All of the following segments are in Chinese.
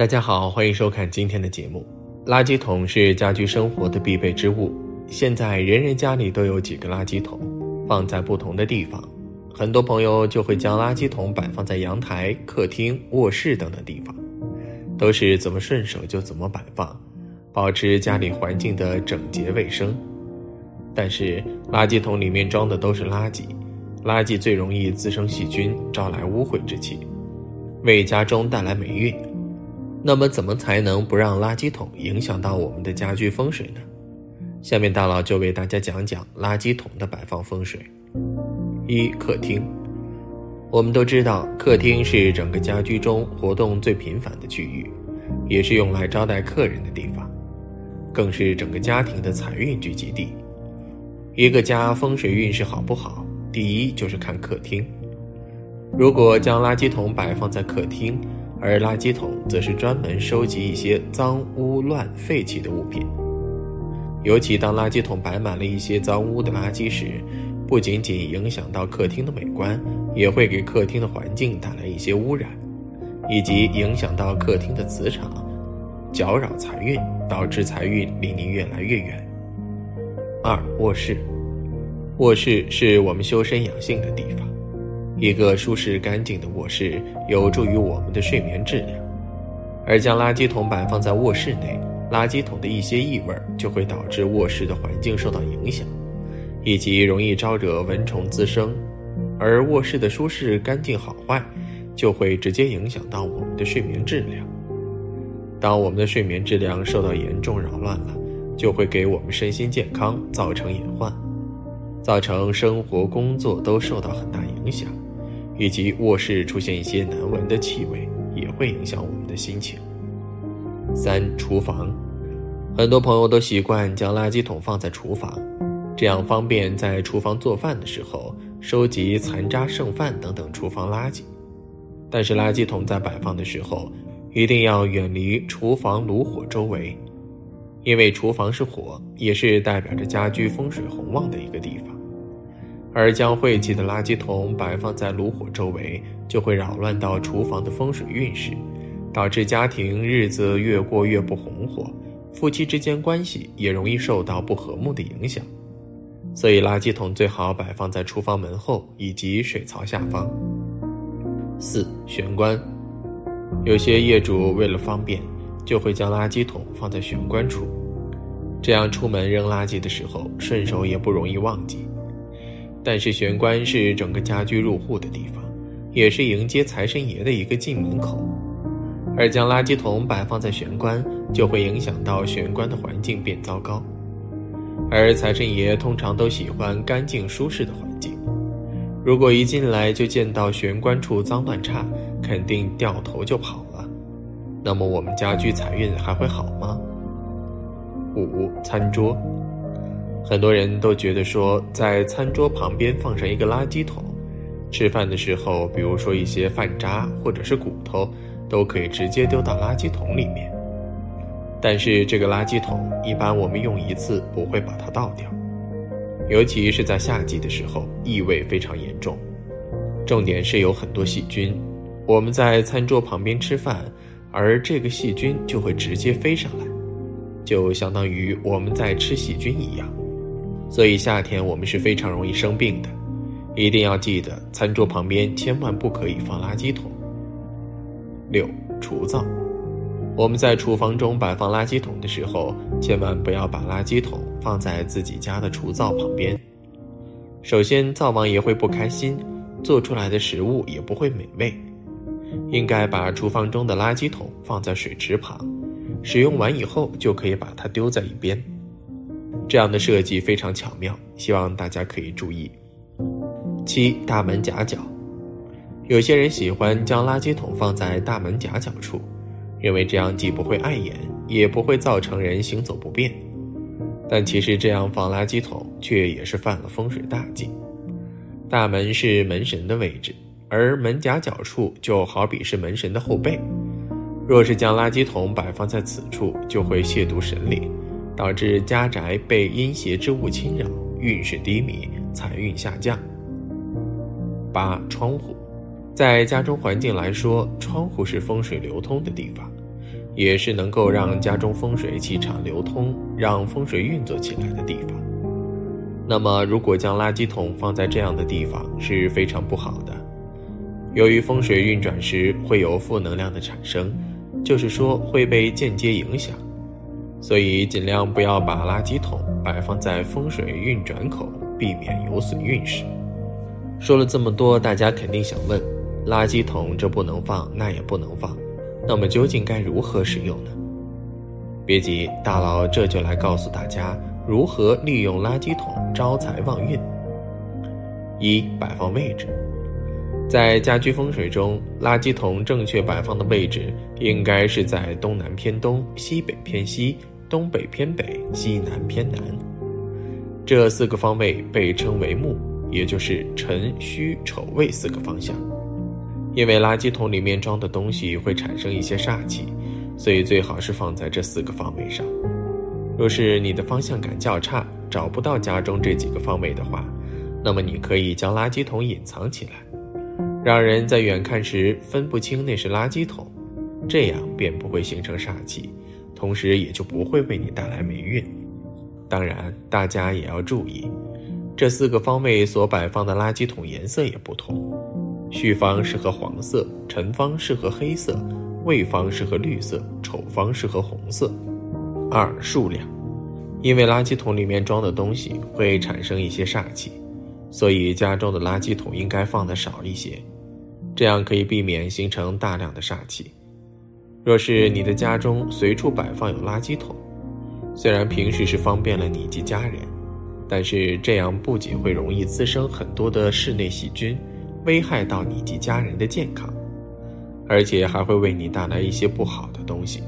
大家好，欢迎收看今天的节目。垃圾桶是家居生活的必备之物，现在人人家里都有几个垃圾桶，放在不同的地方。很多朋友就会将垃圾桶摆放在阳台、客厅、卧室等等地方，都是怎么顺手就怎么摆放，保持家里环境的整洁卫生。但是垃圾桶里面装的都是垃圾，垃圾最容易滋生细菌，招来污秽之气，为家中带来霉运。那么，怎么才能不让垃圾桶影响到我们的家居风水呢？下面大佬就为大家讲讲垃圾桶的摆放风水。一、客厅。我们都知道，客厅是整个家居中活动最频繁的区域，也是用来招待客人的地方，更是整个家庭的财运聚集地。一个家风水运势好不好，第一就是看客厅。如果将垃圾桶摆放在客厅，而垃圾桶则是专门收集一些脏污乱废弃的物品，尤其当垃圾桶摆满了一些脏污的垃圾时，不仅仅影响到客厅的美观，也会给客厅的环境带来一些污染，以及影响到客厅的磁场，搅扰财运，导致财运离你越来越远。二、卧室，卧室是我们修身养性的地方。一个舒适干净的卧室有助于我们的睡眠质量，而将垃圾桶摆放在卧室内，垃圾桶的一些异味就会导致卧室的环境受到影响，以及容易招惹蚊虫滋生，而卧室的舒适干净好坏，就会直接影响到我们的睡眠质量。当我们的睡眠质量受到严重扰乱了，就会给我们身心健康造成隐患，造成生活工作都受到很大影响。以及卧室出现一些难闻的气味，也会影响我们的心情。三、厨房，很多朋友都习惯将垃圾桶放在厨房，这样方便在厨房做饭的时候收集残渣剩饭等等厨房垃圾。但是垃圾桶在摆放的时候，一定要远离厨房炉火周围，因为厨房是火，也是代表着家居风水洪旺的一个地方。而将晦气的垃圾桶摆放在炉火周围，就会扰乱到厨房的风水运势，导致家庭日子越过越不红火，夫妻之间关系也容易受到不和睦的影响。所以，垃圾桶最好摆放在厨房门后以及水槽下方。四、玄关，有些业主为了方便，就会将垃圾桶放在玄关处，这样出门扔垃圾的时候顺手也不容易忘记。但是玄关是整个家居入户的地方，也是迎接财神爷的一个进门口，而将垃圾桶摆放在玄关，就会影响到玄关的环境变糟糕。而财神爷通常都喜欢干净舒适的环境，如果一进来就见到玄关处脏乱差，肯定掉头就跑了。那么我们家居财运还会好吗？五餐桌。很多人都觉得说，在餐桌旁边放上一个垃圾桶，吃饭的时候，比如说一些饭渣或者是骨头，都可以直接丢到垃圾桶里面。但是这个垃圾桶一般我们用一次不会把它倒掉，尤其是在夏季的时候，异味非常严重。重点是有很多细菌，我们在餐桌旁边吃饭，而这个细菌就会直接飞上来，就相当于我们在吃细菌一样。所以夏天我们是非常容易生病的，一定要记得餐桌旁边千万不可以放垃圾桶。六、厨灶，我们在厨房中摆放垃圾桶的时候，千万不要把垃圾桶放在自己家的厨灶旁边。首先，灶王爷会不开心，做出来的食物也不会美味。应该把厨房中的垃圾桶放在水池旁，使用完以后就可以把它丢在一边。这样的设计非常巧妙，希望大家可以注意。七大门夹角，有些人喜欢将垃圾桶放在大门夹角处，认为这样既不会碍眼，也不会造成人行走不便。但其实这样放垃圾桶却也是犯了风水大忌。大门是门神的位置，而门夹角处就好比是门神的后背。若是将垃圾桶摆放在此处，就会亵渎神灵，导致家宅被阴邪之物侵扰，运势低迷，财运下降。八窗户，在家中环境来说，窗户是风水流通的地方。也是能够让家中风水气场流通，让风水运作起来的地方。那么，如果将垃圾桶放在这样的地方是非常不好的。由于风水运转时会有负能量的产生，就是说会被间接影响，所以尽量不要把垃圾桶摆放在风水运转口，避免有损运势。说了这么多，大家肯定想问：垃圾桶这不能放，那也不能放。那么究竟该如何使用呢？别急，大佬这就来告诉大家如何利用垃圾桶招财旺运。一、摆放位置，在家居风水中，垃圾桶正确摆放的位置应该是在东南偏东、西北偏西、东北偏北、西南偏南这四个方位被称为木，也就是辰、戌、丑未四个方向。因为垃圾桶里面装的东西会产生一些煞气，所以最好是放在这四个方位上。若是你的方向感较差，找不到家中这几个方位的话，那么你可以将垃圾桶隐藏起来，让人在远看时分不清那是垃圾桶，这样便不会形成煞气，同时也就不会为你带来霉运。当然，大家也要注意，这四个方位所摆放的垃圾桶颜色也不同。戌方适合黄色，辰方适合黑色，未方适合绿色，丑方适合红色。二、数量，因为垃圾桶里面装的东西会产生一些煞气，所以家中的垃圾桶应该放的少一些，这样可以避免形成大量的煞气。若是你的家中随处摆放有垃圾桶，虽然平时是方便了你及家人，但是这样不仅会容易滋生很多的室内细菌。危害到你及家人的健康，而且还会为你带来一些不好的东西，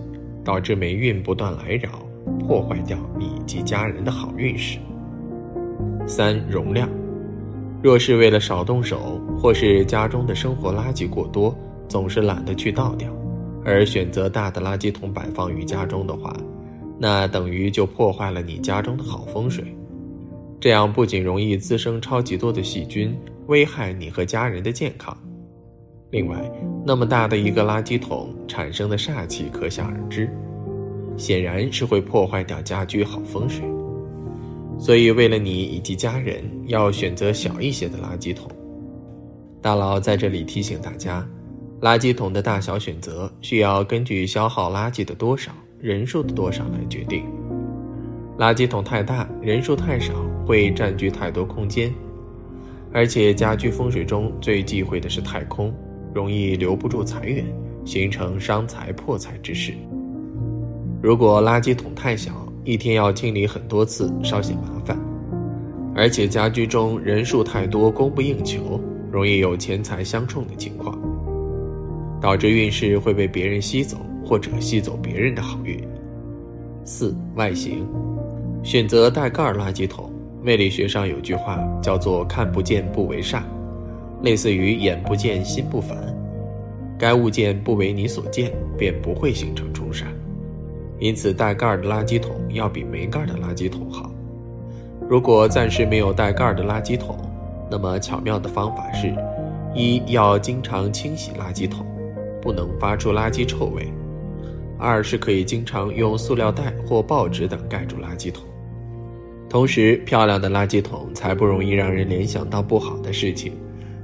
导致霉运不断来扰，破坏掉你及家人的好运势。三、容量，若是为了少动手，或是家中的生活垃圾过多，总是懒得去倒掉，而选择大的垃圾桶摆放于家中的话，那等于就破坏了你家中的好风水。这样不仅容易滋生超级多的细菌。危害你和家人的健康。另外，那么大的一个垃圾桶产生的煞气可想而知，显然是会破坏掉家居好风水。所以，为了你以及家人，要选择小一些的垃圾桶。大佬在这里提醒大家，垃圾桶的大小选择需要根据消耗垃圾的多少、人数的多少来决定。垃圾桶太大，人数太少，会占据太多空间。而且家居风水中最忌讳的是太空，容易留不住财源，形成伤财破财之势。如果垃圾桶太小，一天要清理很多次，稍显麻烦。而且家居中人数太多，供不应求，容易有钱财相冲的情况，导致运势会被别人吸走，或者吸走别人的好运。四外形，选择带盖儿垃圾桶。魅力学上有句话叫做“看不见不为煞”，类似于眼不见心不烦。该物件不为你所见，便不会形成冲煞。因此，带盖儿的垃圾桶要比没盖儿的垃圾桶好。如果暂时没有带盖儿的垃圾桶，那么巧妙的方法是：一要经常清洗垃圾桶，不能发出垃圾臭味；二是可以经常用塑料袋或报纸等盖住垃圾桶。同时，漂亮的垃圾桶才不容易让人联想到不好的事情，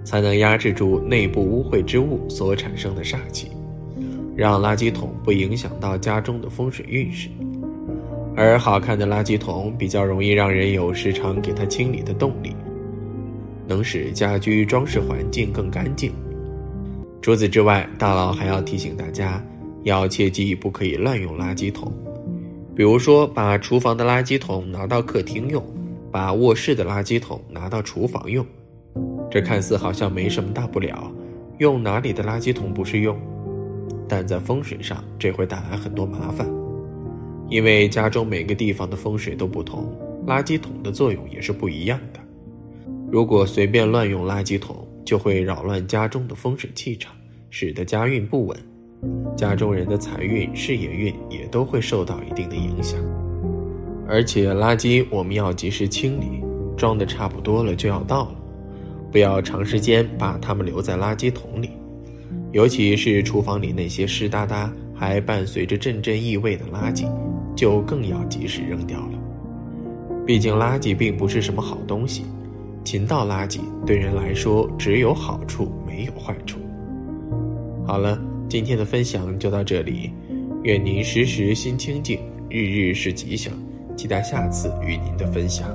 才能压制住内部污秽之物所产生的煞气，让垃圾桶不影响到家中的风水运势。而好看的垃圾桶比较容易让人有时常给它清理的动力，能使家居装饰环境更干净。除此之外，大佬还要提醒大家，要切记不可以乱用垃圾桶。比如说，把厨房的垃圾桶拿到客厅用，把卧室的垃圾桶拿到厨房用。这看似好像没什么大不了，用哪里的垃圾桶不是用？但在风水上，这会带来很多麻烦，因为家中每个地方的风水都不同，垃圾桶的作用也是不一样的。如果随便乱用垃圾桶，就会扰乱家中的风水气场，使得家运不稳，家中人的财运、事业运也都会受到一定的影响。而且垃圾我们要及时清理，装的差不多了就要倒了，不要长时间把它们留在垃圾桶里，尤其是厨房里那些湿哒哒还伴随着阵阵异味的垃圾，就更要及时扔掉了。毕竟垃圾并不是什么好东西。勤倒垃圾对人来说只有好处没有坏处。好了，今天的分享就到这里，愿您时时心清静，日日是吉祥，期待下次与您的分享。